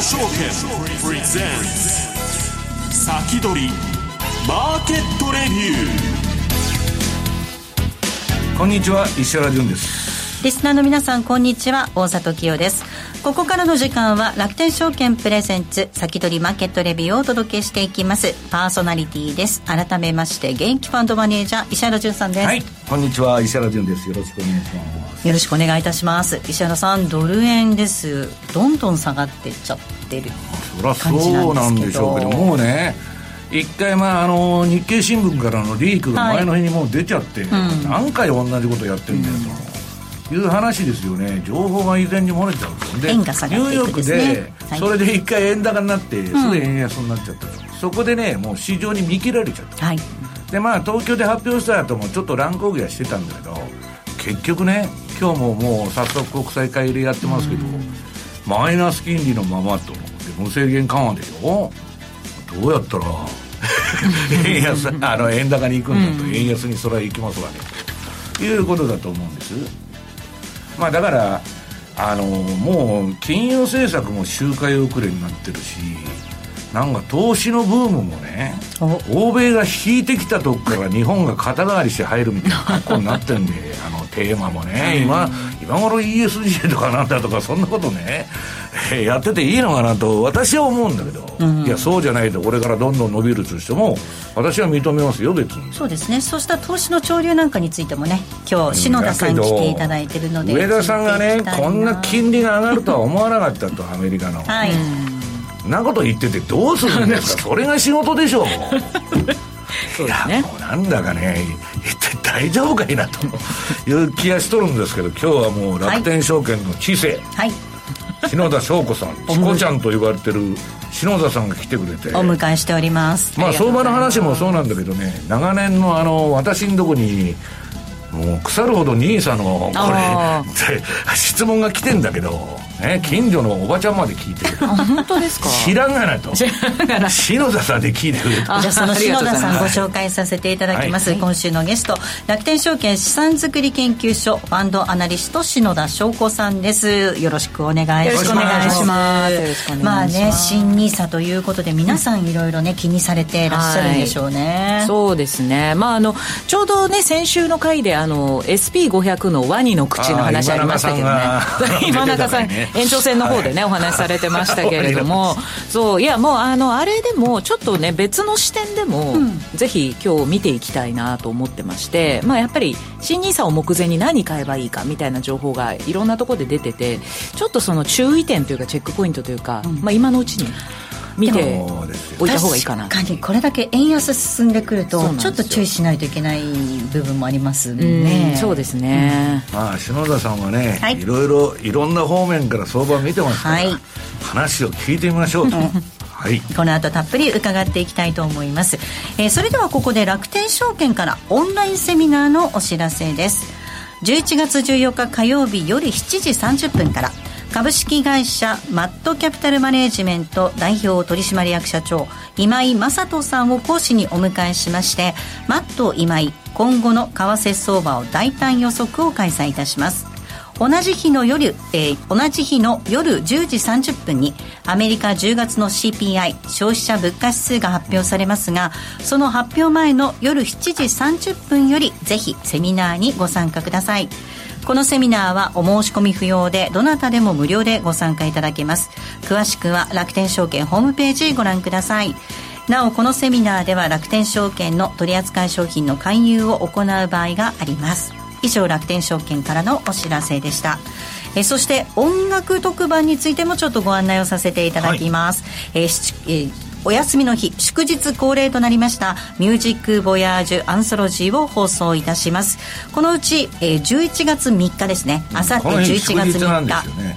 証券プレゼンツ先取りマーケットレビューこんにちは石原潤です。リスナーの皆さんこんにちは。大里清です。ここからの時間は楽天証券プレゼンツ先取りマーケットレビューをお届けしていきます。パーソナリティです。改めまして現役ファンドマネージャー石原潤さんです。はい。こんにちは。石原潤です。よろしくお願いします。よろしくお願いいたします。石原さんドル円です。どんどん下がってっちゃってるそりゃそうなんでしょうけどもうね一回まああの日経新聞からのリークが前の日にもう出ちゃって、はいうん、何回同じことやってるんだよと、うんいう話ですよね。情報が以前に漏れちゃうんですよ。で、ニューヨークで、それで一回円高になってすぐ円安になっちゃった、うん、そこでねもう市場に見切られちゃった、はい、でまあ東京で発表した後もちょっと乱高下はしてたんだけど結局ね今日ももう早速国際会でやってますけど、うん、マイナス金利のままとで無制限緩和でしょ？どうやったら 円安あの円高に行くんだと、円安にそれは行きますわね。ということだと思うんですまあだからあのもう金融政策も周回遅れになってるし。なんか投資のブームもね欧米が引いてきたとこから日本が肩代わりして入るみたいな格好になってるんで あのテーマもね今今頃 ESG とかなんだとかそんなことねやってていいのかなと私は思うんだけど、うん、いやそうじゃないとこれからどんどん伸びるとしても私は認めますよ別に。そうですね。そうした投資の潮流なんかについてもね今日篠田さん来ていただいてるので上田さんがねこんな金利が上がるとは思わなかったとアメリカの。はいなこと言っててどうするんですか？それが仕事でしょう。そうですね、いやもうなんだかね一体大丈夫かいなという気がしとるんですけど今日はもう楽天証券の知性、はい、篠田翔子さんチコちゃんと言われてる篠田さんが来てくれて。お迎えしております。まあ相場の話もそうなんだけどね長年のあの私のとこにもう腐るほど NISA のこれ 質問が来てんだけどね、近所のおばちゃんまで聞いてる。本当ですか？知らんがなと。篠田さんで聞いてくれじゃあその篠田さんご紹介させていただきます、はい、今週のゲスト楽天証券資産作り研究所ファンドアナリスト篠田翔子さんです。よろしくお願いします。まあね新ニーサということで皆さんいろいろね気にされていらっしゃるんでしょうね、はい、そうですね。まああのちょうどね先週の回であの SP500 のワニの口の話ありましたけどね。今中さん 延長戦の方でね、はい、お話しされてましたけれども。そう。いやもうあのあれでもちょっとね別の視点でも、うん、ぜひ今日見ていきたいなと思ってましてまあやっぱり新 NISA を目前に何買えばいいかみたいな情報がいろんなところで出ててちょっとその注意点というかチェックポイントというか、うん、まあ今のうちに見ておいた方がいいかな。確かにこれだけ円安進んでくるとちょっと注意しないといけない部分もありますね。そうですね、うん、まあ篠田さんはね、はい、いろいろいろんな方面から相場を見てますから、はい、話を聞いてみましょうと、はい、この後たっぷり伺っていきたいと思います、えー、それではここで楽天証券からオンラインセミナーのお知らせです。11月14日火曜日夜7時30分から株式会社マットキャピタルマネージメント代表取締役社長今井正人さんを講師にお迎えしましてマット今井今後の為替相場を大胆予測を開催いたします。同じ日の夜、えー、同じ日の夜10時30分にアメリカ10月の CPI 消費者物価指数が発表されますがその発表前の夜7時30分よりぜひセミナーにご参加ください。このセミナーはお申し込み不要でどなたでも無料でご参加いただけます。詳しくは楽天証券ホームページご覧ください。なおこのセミナーでは楽天証券の取扱い商品の勧誘を行う場合があります。以上楽天証券からのお知らせでした。えそして音楽特番についてもちょっとご案内をさせていただきます、はい、えー、えーお休みの日祝日恒例となりましたミュージックボヤージュアンソロジーを放送いたします。このうち、えー、11月3日ですね。あさって11月3日、ね、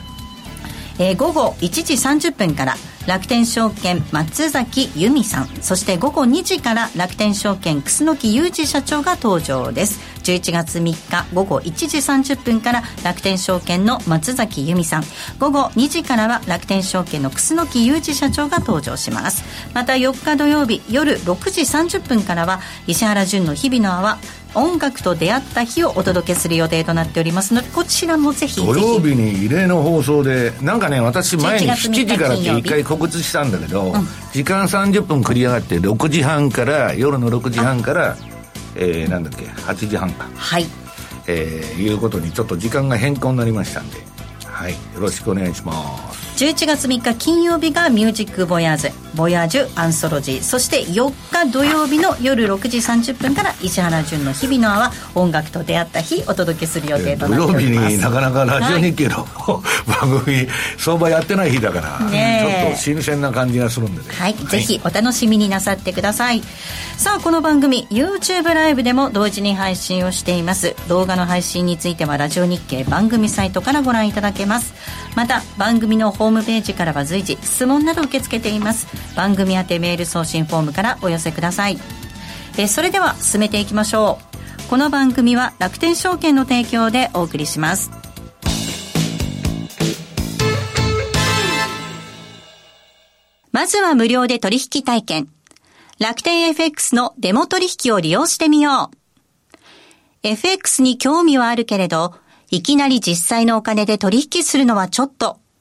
えー、午後1時30分から楽天証券松崎由美さん。そして午後2時から楽天証券楠木裕二社長が登場です11月3日午後1時30分から楽天証券の松崎由美さん。午後2時からは楽天証券の楠木裕二社長が登場します。また4日土曜日夜6時30分からは石原淳の日々の泡音楽と出会った日をお届けする予定となっておりますのでこちらもぜひ土曜日に異例の放送でなんかね私前に7時からって一回告知したんだけど、うん、時間30分繰り上がって6時半から夜の6時半からえー、なんだっけ8時半か。はい。えー、いうことにちょっと時間が変更になりましたんで。はい。よろしくお願いします。11月3日金曜日がミュージックボヤーズボヤージュアンソロジーそして4日土曜日の夜6時30分から石原潤の日々の泡音楽と出会った日お届けする予定となっております。土曜日になかなかラジオ日経の、はい、番組相場やってない日だから、ね、ちょっと新鮮な感じがするんでね。はい、はい、ぜひお楽しみになさってください。さあこの番組 YouTube ライブでも同時に配信をしています。動画の配信についてはラジオ日経番組サイトからご覧いただけます。また番組のホームページからは随時質問など受け付けています番組宛てメール送信フォームからお寄せください。えそれでは進めていきましょう。この番組は楽天証券の提供でお送りします。まずは無料で取引体験。楽天 FX のデモ取引を利用してみよう。FX に興味はあるけれどいきなり実際のお金で取引するのはちょっと、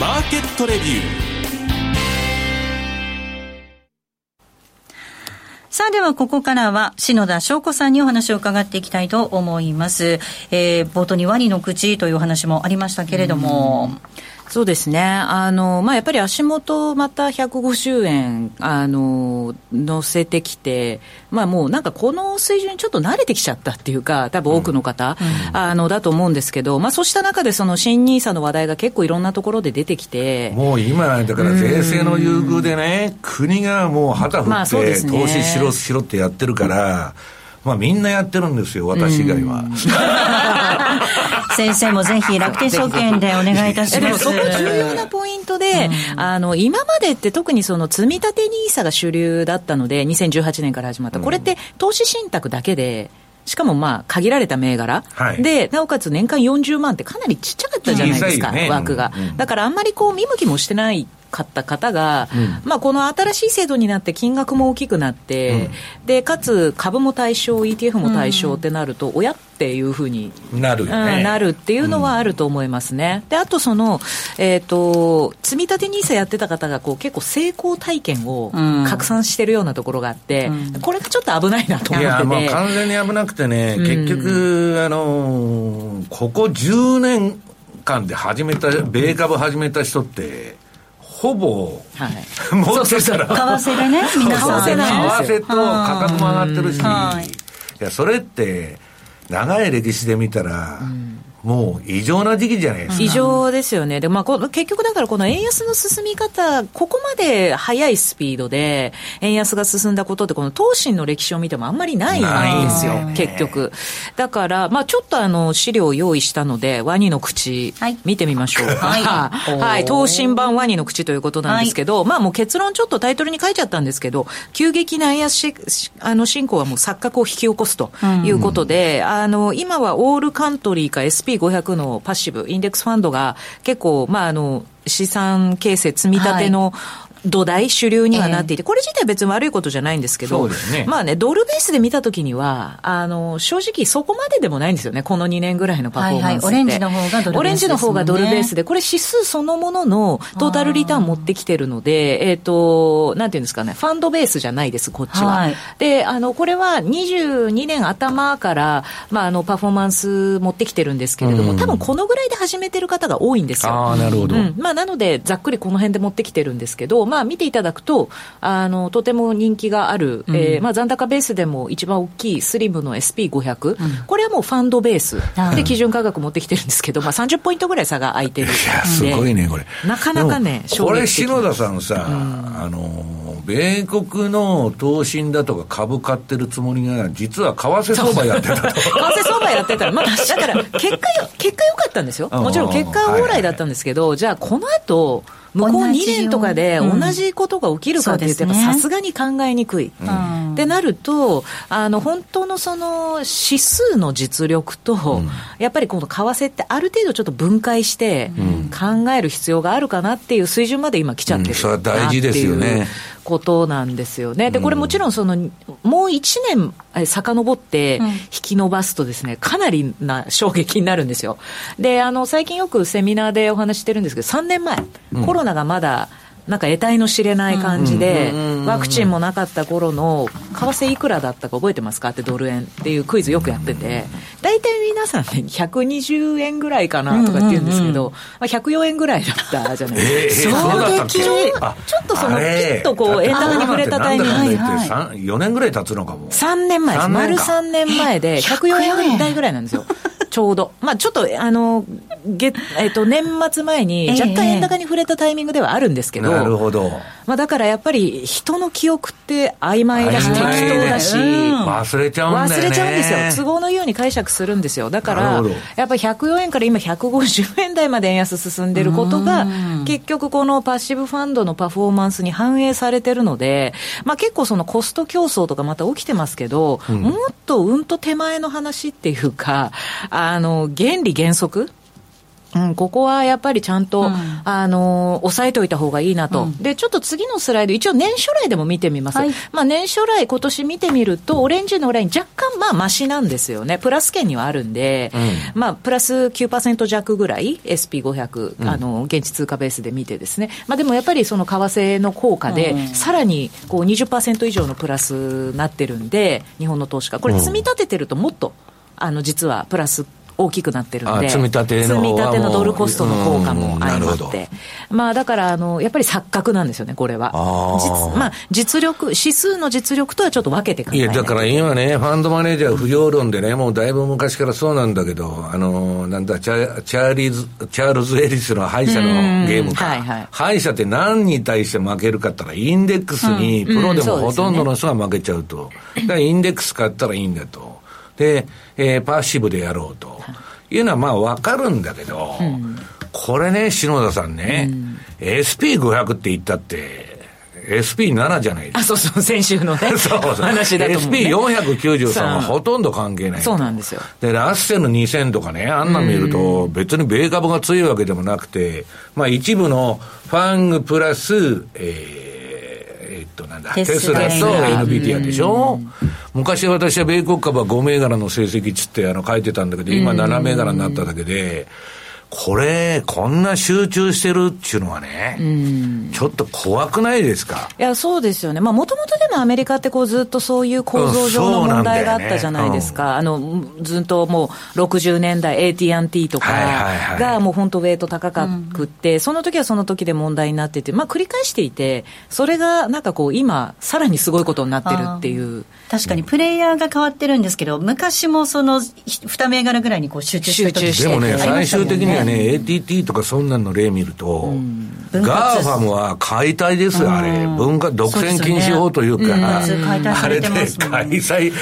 マーケットレビューさあではここからは篠田翔子さんにお話を伺っていきたいと思います。えー、冒頭にワニの口という話もありましたけれども。そうですね。あの、まあ、やっぱり足元また150円、あの、乗せてきて、まあ、もうなんかこの水準にちょっと慣れてきちゃったっていうか、多分多くの方、うん、あの、だと思うんですけど、まあ、そうした中でその新ニーサの話題が結構いろんなところで出てきて。もう今、だから税制の優遇でね、国がもう旗振って、投資しろしろってやってるから、まあみんなやってるんですよ、私以外は。先生もぜひ楽天証券でお願いいたします。そこ重要なポイントで、うん、あの、今までって特にその積み立て NISA が主流だったので、2018年から始まった。これって投資信託だけで、しかもまあ限られた銘柄、はい、でなおかつ年間40万ってかなりちっちゃかったじゃないですか、ね、枠が、だからあんまりこう見向きもしてないかった方が、うん、まあ、この新しい制度になって金額も大きくなって、うん、でかつ株も対象 ETF も対象ってなると、親っていうふうになる、ね、なるっていうのはあると思いますね、であとその、えーと、積み立て NISA やってた方がこう結構成功体験を拡散してるようなところがあって、これがちょっと危ないなと思ってて。いや、まあ、完全に危なくてね、結局、あのここ10年間で始めた米株始めた人ってほぼ、はい、持ってたら。為替でね 皆さん為替と価格も上がってるし、いやそれって長い歴史で見たら、うん、もう異常な時期じゃないですか。異常ですよね。で、まあ、結局だからこの円安の進み方、ここまで速いスピードで円安が進んだことって、この東進の歴史を見てもあんまりないんですよ、結局。だから、まあ、ちょっとあの、資料を用意したので、ワニの口、見てみましょう。はい。はい。東進版ワニの口ということなんですけど、はい、まあもう結論ちょっとタイトルに書いちゃったんですけど、急激な円安しあの進行はもう錯覚を引き起こすということで、うん、あの、今はオールカントリーか SP500 のパッシブ、インデックスファンドが結構、まああの、資産形成積み立ての、土台、主流にはなっていて、これ自体別に悪いことじゃないんですけど、ね、まあね、ドルベースで見たときには、あの、正直そこまででもないんですよね、この2年ぐらいのパフォーマンスはいはい、オレンジの方がドルベース、ね、オレンジの方がドルベースで、これ指数そのもののトータルリターン持ってきてるので、えっ、ー、と、なんていうんですかね、ファンドベースじゃないです、こっちは。はい、で、あの、これは22年頭から、まあ、あの、パフォーマンス持ってきてるんですけれども、多分このぐらいで始めてる方が多いんですよ。ああ、なるほど。うん、まあ、なので、ざっくりこの辺で持ってきてるんですけど、まあ、見ていただくと、あのとても人気がある、うん、えー、まあ、残高ベースでも一番大きいスリムの SP500、うん、これはもうファンドベース。で基準価格持ってきてるんですけど、まあ、30ポイントぐらい差が開いてるいやすごいね、これ。なかなかね、これ、篠田さんさ、うん、あの米国の投信だとか株買ってるつもりが、実は為替相場やってたと。為替相場やってたまあ、だから結果よ、結果良かったんですよ。もちろん結果は往来だったんですけど、じゃあこの後、向こう2年とかで同じことが起きるかって言ってさすがに考えにくい。ってなると、あの、本当のその指数の実力と、うん、やっぱりこの為替ってある程度ちょっと分解して考える必要があるかなっていう水準まで今来ちゃってる、うん、それは大事ですよね。ことなんですよね。で、これもちろんその、もう1年遡って引き伸ばすとですね、かなりな衝撃になるんですよ。で、あの、最近よくセミナーでお話してるんですけど、3年前、コロナがまだ、なんか得体の知れない感じで、ワクチンもなかった頃の、為替いくらだったか覚えてますかってドル円っていうクイズよくやってて、大体皆さんね、120円ぐらいかなとかって言うんですけど、まあ、104円ぐらいだったじゃないですか。衝撃ちょっとその、ピッとこう、円高に触れたタイミングで。4年ぐらい経つのかも。3年前です。丸3年前で、104円台ぐらいなんですよ。ちょうど。まあちょっと、あの、月、えっ、ー、と、年末前に若干円高に触れたタイミングではあるんですけど。なるほど。まあだからやっぱり人の記憶って曖昧だし適当だし、忘れちゃうんだよね。忘れちゃうんですよ。都合のように解釈するんですよ。だから、やっぱり104円から今150円台まで円安進んでることが、結局このパッシブファンドのパフォーマンスに反映されてるので、まあ結構そのコスト競争とかまた起きてますけど、うん、もっとうんと手前の話っていうか、あの、原理原則？うん、ここはやっぱりちゃんと、うん、あの、押さえておいた方がいいなと、うん、で、ちょっと次のスライド、一応年初来でも見てみます。はい、まあ年初来、今年見てみると、オレンジのライン若干まあマシなんですよね。プラス圏にはあるんで、うん、まあプラス9%弱ぐらい、SP500、あの、現地通貨ベースで見てですね。まあでもやっぱりその為替の効果で、さらにこう20%以上のプラスなってるんで、日本の投資家。これ積み立ててるともっと、あの、実はプラス大きくなってるんで、積み立てののドルコストの効果も相まって、まあだからあの、やっぱり錯覚なんですよね、これは。実まあ、実力、指数の実力とはちょっと分けて考えいや、だから今ね、ファンドマネージャー不要論でね、もうだいぶ昔からそうなんだけど、あの、なんだ、チャチャーリーズ、チャールズ・エリスの敗者のゲームか。はいはい、敗者って何に対して負けるかって言ったら、インデックスに、プロでもほとんどの人が負けちゃうと。だからインデックス買ったらいいんだと。で、えー、パッシブでやろうと。いうのはまあわかるんだけど、うん、これね、篠田さんね、うん、SP500 って言ったって、SP7 じゃないですか。あ、そうそう、先週のね。そうそう。話だと思う、ね。SP493 はほとんど関係ない。そうなんですよ。で、ラッセル2000とかね、あんな見ると、別に米株が強いわけでもなくて、まあ一部のファングプラス、えー、となんだ、テスラ。と NVIDIA でしょ、う昔私は米国株は5銘柄の成績つってあの書いてたんだけど、今7銘柄になっただけで、これ、こんな集中してるっていうのはね、ちょっと怖くないですか？いや、そうですよね。まあ、もともとでもアメリカってこうずっとそういう構造上の問題があったじゃないですか。ねうん、あの、ずっともう60年代 AT&T とかがもう本当ウェイト高かくって、その時はその時で問題になってて、まあ、繰り返していて、それがなんかこう今、さらにすごいことになってるっていう。確かにプレイヤーが変わってるんですけど、昔もその2銘柄ぐらいにこう集中してでもね、最終的にはね、ATT とかそんなの例見ると、うん、ガーファムは解体ですよ、あれ。文化、独占禁止法というか、あれで開催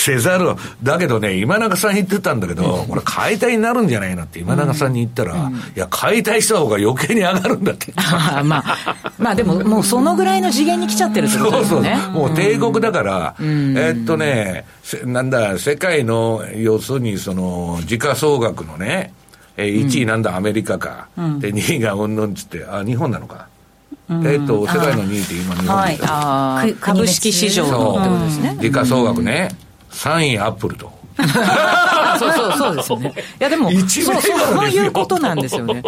せざる。だけどね、今永さん言ってたんだけど、これ解体になるんじゃないなって今永さんに言ったら、いや、解体した方が余計に上がるんだって。あまあ、まあでも、もうそのぐらいの次元に来ちゃってるってことですね。そうそう。もう帝国だから、えっとね、なんだ、世界の、要するにその、時価総額のね、えー、1位なんだ、アメリカか、うん、で2位がうんぬんっつって、あ日本なのか、うん、えっ、と、世界の2位って今、日本ですはい、株式市場の。ね。時価総額ね、3位アップルと。そうそうそうですよね。いやでも、そうそういうことなんですよね。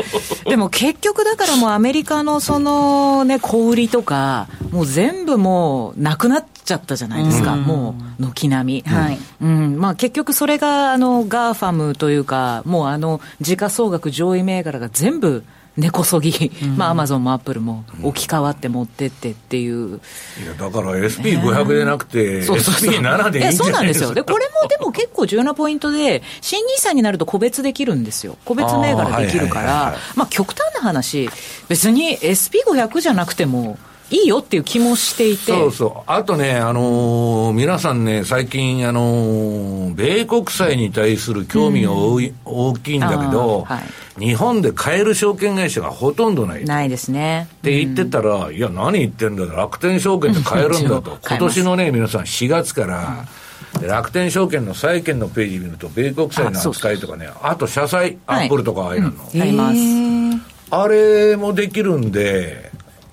でも結局だからもうアメリカのそのね、小売りとか、もう全部もうなくなっちゃったじゃないですか、うん、もう軒並み。はいうんまあ、結局それがあの GAFAM というか、もうあの時価総額上位銘柄が全部、根こそぎ、うん、まあ、アマゾンもアップルも置き換わって持ってってっていう。いや、だから SP500 でなくて、SP7 でいいんじゃそうなんですよ。で、これもでも結構重要なポイントで、新 NISA になると個別できるんですよ。個別銘柄できるから、まあ、極端な話、別に SP500 じゃなくても、いいよっていう気もしていて。そうそう。あとね、あのー、皆さんね、最近、あのー、米国債に対する興味が大,、大きいんだけど、はい、日本で買える証券会社がほとんどない。ないですね。って言ってたら、うん、いや、何言ってんだ楽天証券で買えるんだと。今年のね、皆さん4月から、うん、楽天証券の債券のページ見ると、米国債の扱いとかね、あと社債、アップルとかああいうの、あります。あれもできるんで、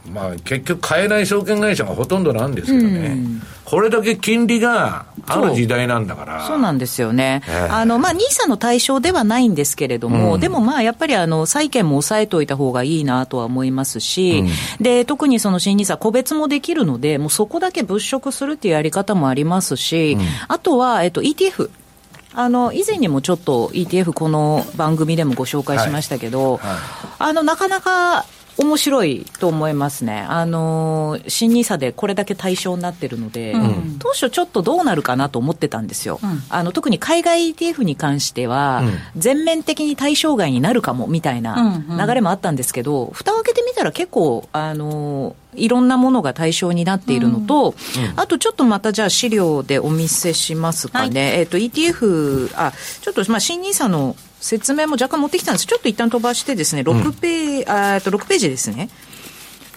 まあ、結局買えない証券会社がほとんどなんですけどね、うん、これだけ金利がある時代なんだから。そうなんですよね、えー、あのまあ、NISA の対象ではないんですけれども、うん、でもまあやっぱりあの債券も抑えておいた方がいいなとは思いますし、うん、で特にその新 NISA、個別もできるので、もうそこだけ物色するっていうやり方もありますし、あとは、えっと、ETF。あの以前にもちょっと ETF、この番組でもご紹介しましたけど、はい。はい、あのなかなか面白いと思いますね。あの、新 nisa でこれだけ対象になってるので、うん、当初ちょっとどうなるかなと思ってたんですよ。うん、あの、特に海外 ETF に関しては、全面的に対象外になるかもみたいな流れもあったんですけど、蓋を開けてみたら結構、あの、いろんなものが対象になっているのと、うん、あとちょっとまたじゃあ資料でお見せしますかね。はい、えっ、と ETF、あ、ちょっとまあ新 nisa の説明も若干持ってきたんです。ちょっと一旦飛ばしてですね、6ページ、うん、あと6ページですね。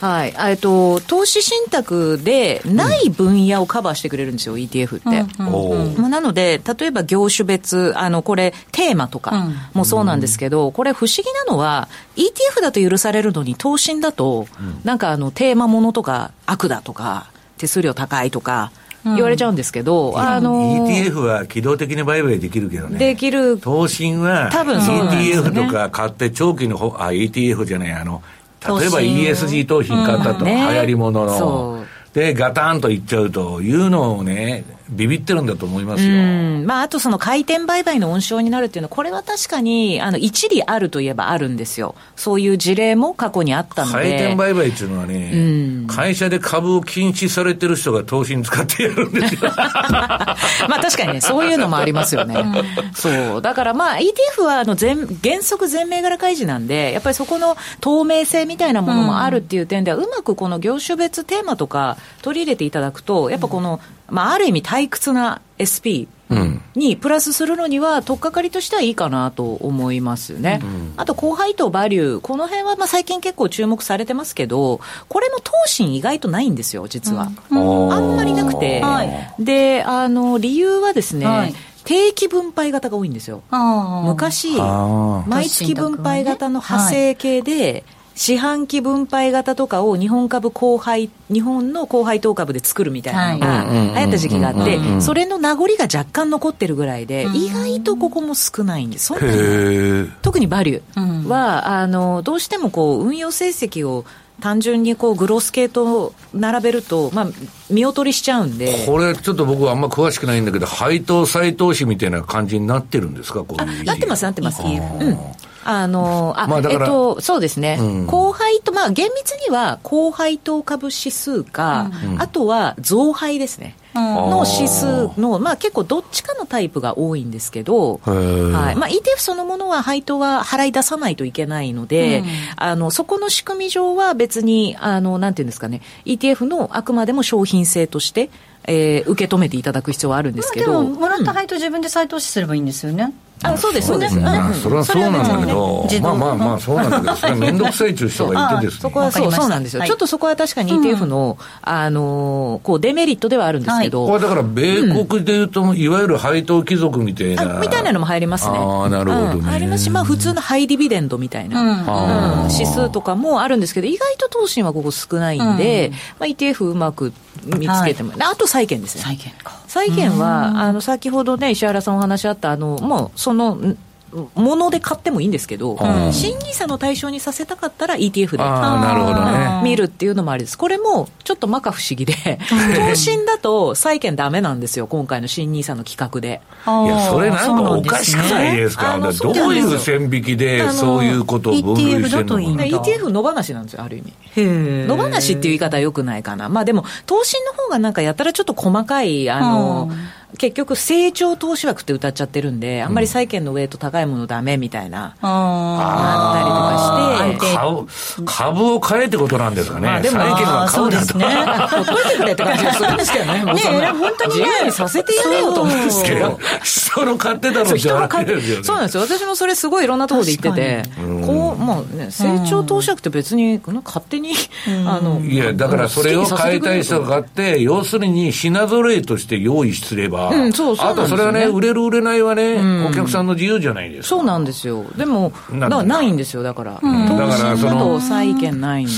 はい。えっと、投資信託でない分野をカバーしてくれるんですよ、うん、ETF って。うん、なので、例えば業種別、あの、これ、テーマとかもそうなんですけど、うん、これ不思議なのは、ETF だと許されるのに、投信だと、なんかあの、テーマものとか、悪だとか、手数料高いとか、言われちゃうんですけど、うん、あのー、ETF は機動的に売買できるけどね。できる。投信は、多分 ETF とか買って長期のほ、あ、ETF じゃない、あの、例えば ESG 投品買ったと、流行り物の。で、ガタンといっちゃうというのをね、ビビってるんだと思いますよ。まあ、あとその回転売買の温床になるっていうのは、これは確かに、あの、一理あるといえばあるんですよ。そういう事例も過去にあったので。回転売買っていうのはね、うん、会社で株を禁止されてる人が投資に使ってやるんですよ。まあ確かにね、そういうのもありますよね。そう。だからまあ ETF はあの全、原則全銘柄開示なんで、やっぱりそこの透明性みたいなものもあるっていう点では、うん、うまくこの業種別テーマとか取り入れていただくと、やっぱこの、まあある意味退屈な SP にプラスするのには、とっかかりとしてはいいかなと思いますね。うん、あと、後輩とバリュー、この辺はまあ最近結構注目されてますけど、これも投信意外とないんですよ、実は。うん、あんまりなくて、はい、で、あの、理由はですね、はい。定期分配型が多いんですよ。昔、毎月分配型の派生系で、四半期分配型とかを日本株後輩、日本の後輩当株で作るみたいなのが流行った時期があって、それの名残が若干残ってるぐらいで、意外とここも少ないんです。そんなに特にバリュー。は、あの、どうしてもこう、運用成績を単純にこうグロス系と並べると、まあ、見劣りしちゃうんで。これ、ちょっと僕はあんま詳しくないんだけど、配当再投資みたいな感じになってるんですか、こういうなってます、なってます。うんあの、あ、まあ、えっと、そうですね。うん、後輩と、まあ、厳密には、高配当株指数か、うん、あとは増配ですね。の指数の、まあ、結構どっちかのタイプが多いんですけど、はい。まあ、ETF そのものは配当は払い出さないといけないので、うん、あのそこの仕組み上は別にあの、なんていうんですかね、ETF のあくまでも商品性として、えー、受け止めていただく必要はあるんですけど、まあ、でももらった配当、自分で再投資すればいいんですよね。あそうですそうです、まあ、それはそうなんだけど、まあまあまあそうなんだけどそれ面倒くさいという人がいてですね。そこはそうそうなんですよ、ちょっとそこは確かに ETF の、あのこうデメリットではあるんですけど、これだから米国でいうと、いわゆる配当貴族みたいな。みたいなのも入りますね。ああなるほどね、入りますしまあ普通のハイディビデンドみたいな、指数とかもあるんですけど意外と投資はここ少ないんで、まあ、ETF うまく見つけても、あと債券ですね。債券か。債券はあの先ほどね石原さんお話あったあのもうそのもので買ってもいいんですけど、新 NISA の対象にさせたかったら ETF でなるほど、ね、見るっていうのもありです。これもちょっと摩訶不思議で、投信だと債券だめなんですよ、今回の新 NISA の企画で。いや、それなんかおかしくないですか、ね、どういう線引きでそういうことを分類してるのか ETF 野放しなんですよ、ある意味。野放しっていう言い方はよくないかな。まあでも、投信の方がなんかやったらちょっと細かい、あの、結局、成長投資枠って歌っちゃってるんで、あんまり債券のウェイト高いものだめみたいな、あったりとかして。株を買えってことなんですかね。まあ、でも債券は買うですね。ほっといてくれって感じがするんですけどね。ね本当にね。自由にさせてやれよと思うんですけど。人の買ってたの人が買ってそうなんですよ。私もそれすごいいろんなところで言ってて、こう、まあね、成長投資枠って別に、勝手に、あの、いや、だからそれを買いたい人が買って、要するに品揃えとして用意すれば、うん、そうそう、ね、あとそれはね、売れる売れないはね、うん、お客さんの自由じゃないですか。そうなんですよ。でも、だからないんですよ、だから。うん、だからその、債券ないんで。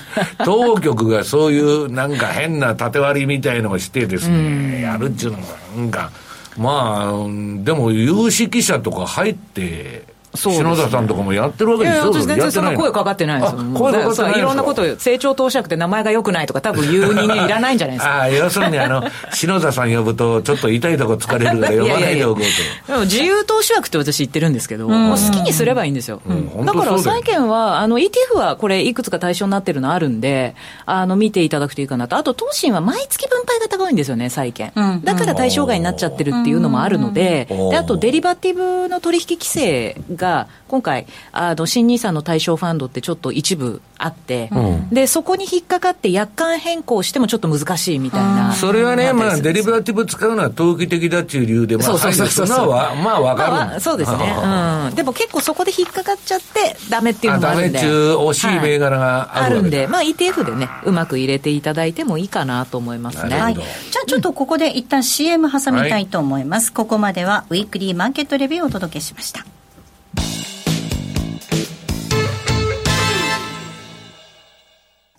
当局がそういうなんか変な縦割りみたいのをしてですね、やるっていうのもなんか、まあ、でも有識者とか入って、篠田さんとかもやってるわけですよ、私全然その声かかってないですよ、声かかってないいろんなこと、成長投資役って名前がよくないとか、多分言う人間いらないんじゃないですか？あ要するにあの、篠田さん呼ぶと、ちょっと痛いとこ疲れるから呼ばないでおこうと。でも自由投資枠って私言ってるんですけど、もう好きにすればいいんですよ。だから債券は、あの ETF はこれ、いくつか対象になってるのあるんで、あの見ていただくといいかなと、あと、投信は毎月分配型が多いんですよね、債券。だから対象外になっちゃってるっていうのもあるので、であと、デリバティブの取引規制が、今回、あの新 NISA の対象ファンドってちょっと一部あって、うん、でそこに引っかかって約款変更してもちょっと難しいみたいな、それはね、まあ、デリバティブ使うのは投機的だっていう理由で、まあ、そうそうそうそう。まあ分かる、まあ、そうですね、うん、でも結構そこで引っかかっちゃって、だめっていうのもあるんで、惜しい銘柄がある,、んで、まあ、ETF でね、うまく入れていただいてもいいかなと思いますね。はい、じゃあちょっとここで一旦 CM 挟みたいと思います、はい、ここまではウィークリーマーケットレビューをお届けしました。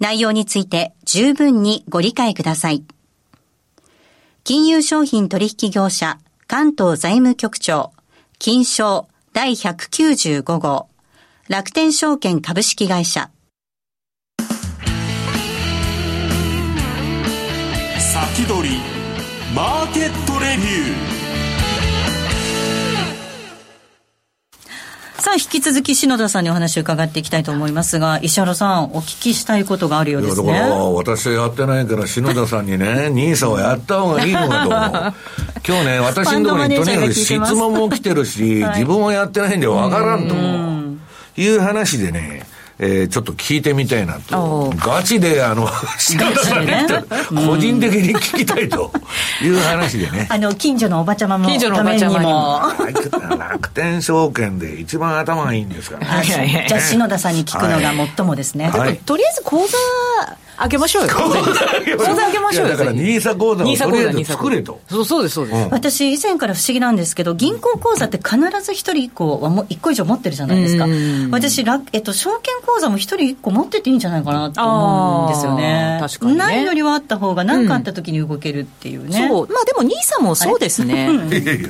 内容について十分にご理解ください。金融商品取引業者関東財務局長金賞第195号楽天証券株式会社先取りマーケットレビューさあ、引き続き篠田さんにお話を伺っていきたいと思いますが、石原さん、お聞きしたいことがあるようですね。だから、私はやってないから、篠田さんにね、ニーサをやった方がいいのかと思う。今日ね、私のところにとにかく質問も来てるし、はい、自分はやってないんでわからんという話でね、えー、ちょっと聞いてみたいなと。ガチで、あの、鹿田さんに、ね、個人的に聞きたいという話でね。あの、近所のおばちゃまも、近所のおばちゃまにも。楽天証券で一番頭がいいんですから、ね。はいはい、じゃあ、篠田さんに聞くのが最もですね。はい、とりあえず講座、開けましょうよ。口座開けましょうよ。だから、ニーサ口座をとりあえず作れと。そうそうです、そうです。私、以前から不思議なんですけど、銀行口座って必ず一人一個はも一個以上持ってるじゃないですか。私、えっと、証券口座も一人一個持ってていいんじゃないかなと思うんですよね。確かに、ないよりはあった方が、何かあった時に動けるっていうね。そう。まあでも、ニーサもそうですね。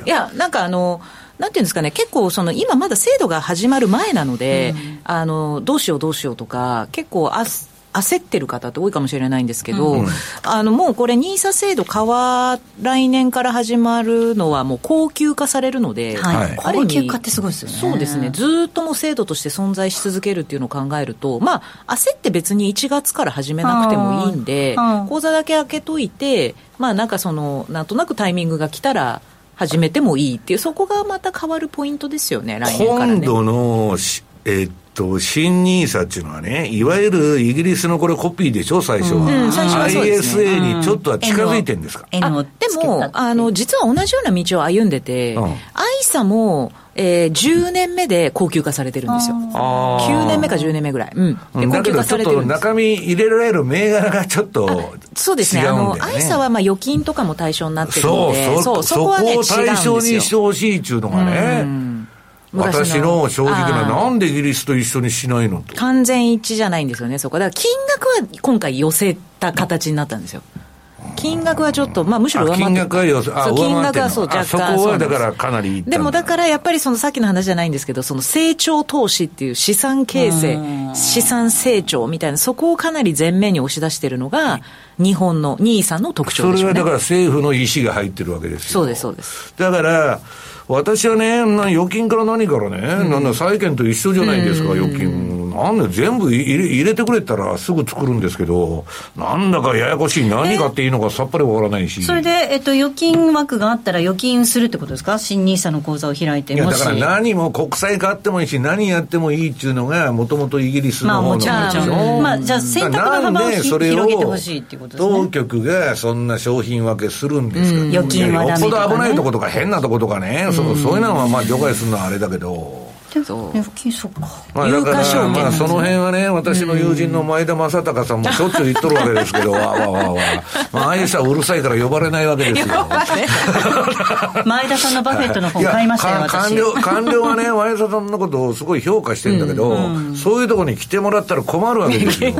いや、なんかあの、なんていうんですかね、結構その、今まだ制度が始まる前なので、あの、どうしようどうしようとか、結構あ、焦ってる方って多いかもしれないんですけど、うん、あのもうこれ、ニーサ制度変わ、来年から始まるのは、もう高級化されるので、はい、高級化ってすごいですよね。そうですね、ずっとも制度として存在し続けるっていうのを考えると、まあ、焦って別に1月から始めなくてもいいんで、口座だけ開けといて、まあ、なんかその、なんとなくタイミングが来たら、始めてもいいっていう、そこがまた変わるポイントですよね、来年からね。今度のえー、っと、新ニーサっていうのはね、いわゆるイギリスのこれコピーでしょ、最初は。うん、ISA にちょっとは近づいてるんですか、うん、あでも、あの、実は同じような道を歩んでて、うん、アイサも、えー、10年目で高級化されてるんですよ。9年目か10年目ぐらい。うん。で、高級化されてるんです。中身入れられる銘柄がちょっと、そうですね。あの、アイサはまあ預金とかも対象になってるので、そう、そこはね、そこを対象にしてほしいっていうのがね。うん私の正直な、なんでイギリスと一緒にしないのと。完全一致じゃないんですよね、そこ。だから金額は今回寄せた形になったんですよ。金額はちょっと、まあ、むしろ上回金額はあ、金額はそう、若干。そこはだからかなりでもだからやっぱりそのさっきの話じゃないんですけど、その成長投資っていう資産形成、資産成長みたいな、そこをかなり前面に押し出しているのが、日本の NISA の特徴ですね。それはだから政府の意思が入ってるわけですよ。そうです、そうです。だから、私はね、預金から何からね、うん、なんだ、債券と一緒じゃないですか、預金。なんで全部入れ入れてくれたらすぐ作るんですけど、なんだかややこしい、何がっていいのかさっぱりわからないし。それで、えっと、預金枠があったら預金するってことですか？新 NISA の口座を開いて。いや、だから何も国債買ってもいいし、何やってもいいっていうのが、もともとイギリスの方のもちろん。まあ、じゃあ選択の幅を広げてほしいっていうことですね。当局がそんな商品分けするんですか、うん、預金はダメね、よっぽど危ないとことか変なとことかね、うん、そそういうのはまあ除外するのはあれだけど。そう。か。まあ、だから、まあ、その辺はね、私の友人の前田正隆さんもしょっちゅう言っとるわけですけど、わわわわ。まあ、ああいう人はうるさいから呼ばれないわけですよ。前田さんのバフェットの本買いましたよ、官僚、官僚はね、前田さんのことをすごい評価してるんだけど、そういうところに来てもらったら困るわけですよ。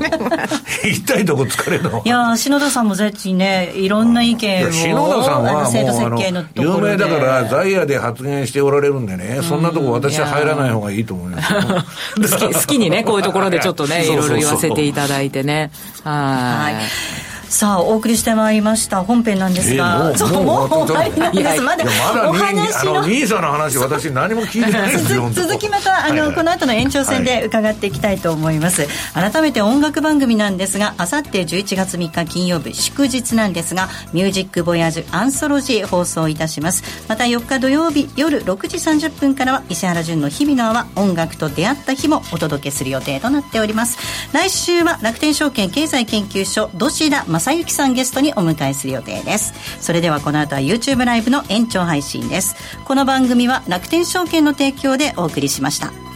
一体どこ疲れの？いや篠田さんもぜひね、いろんな意見を。篠田さんはもう、あの、有名だから、ザイヤで発言しておられるんでね、そんなとこ私は入らない方がいいと思います。好き 好きにね、こういうところでちょっとね、いろいろ言わせていただいてね。はい。さあお送りしてまいりました本編なんですが、えー、もう もう終わりなんですまだお話の。ニーサの話私何も聞いてないですよ 続きまたあの、はいはい、この後の延長戦で伺っていきたいと思います、はい、改めて音楽番組なんですがあさって11月3日金曜日祝日なんですが「ミュージックボヤージュアンソロジー」放送いたします。また4日土曜日夜6時30分からは石原潤の日々の泡音楽と出会った日もお届けする予定となっております。来週は楽天証券経済研究所土田正幸さんゲストにお迎えする予定です。それではこの後は YouTube ライブの延長配信です。この番組は楽天証券の提供でお送りしました。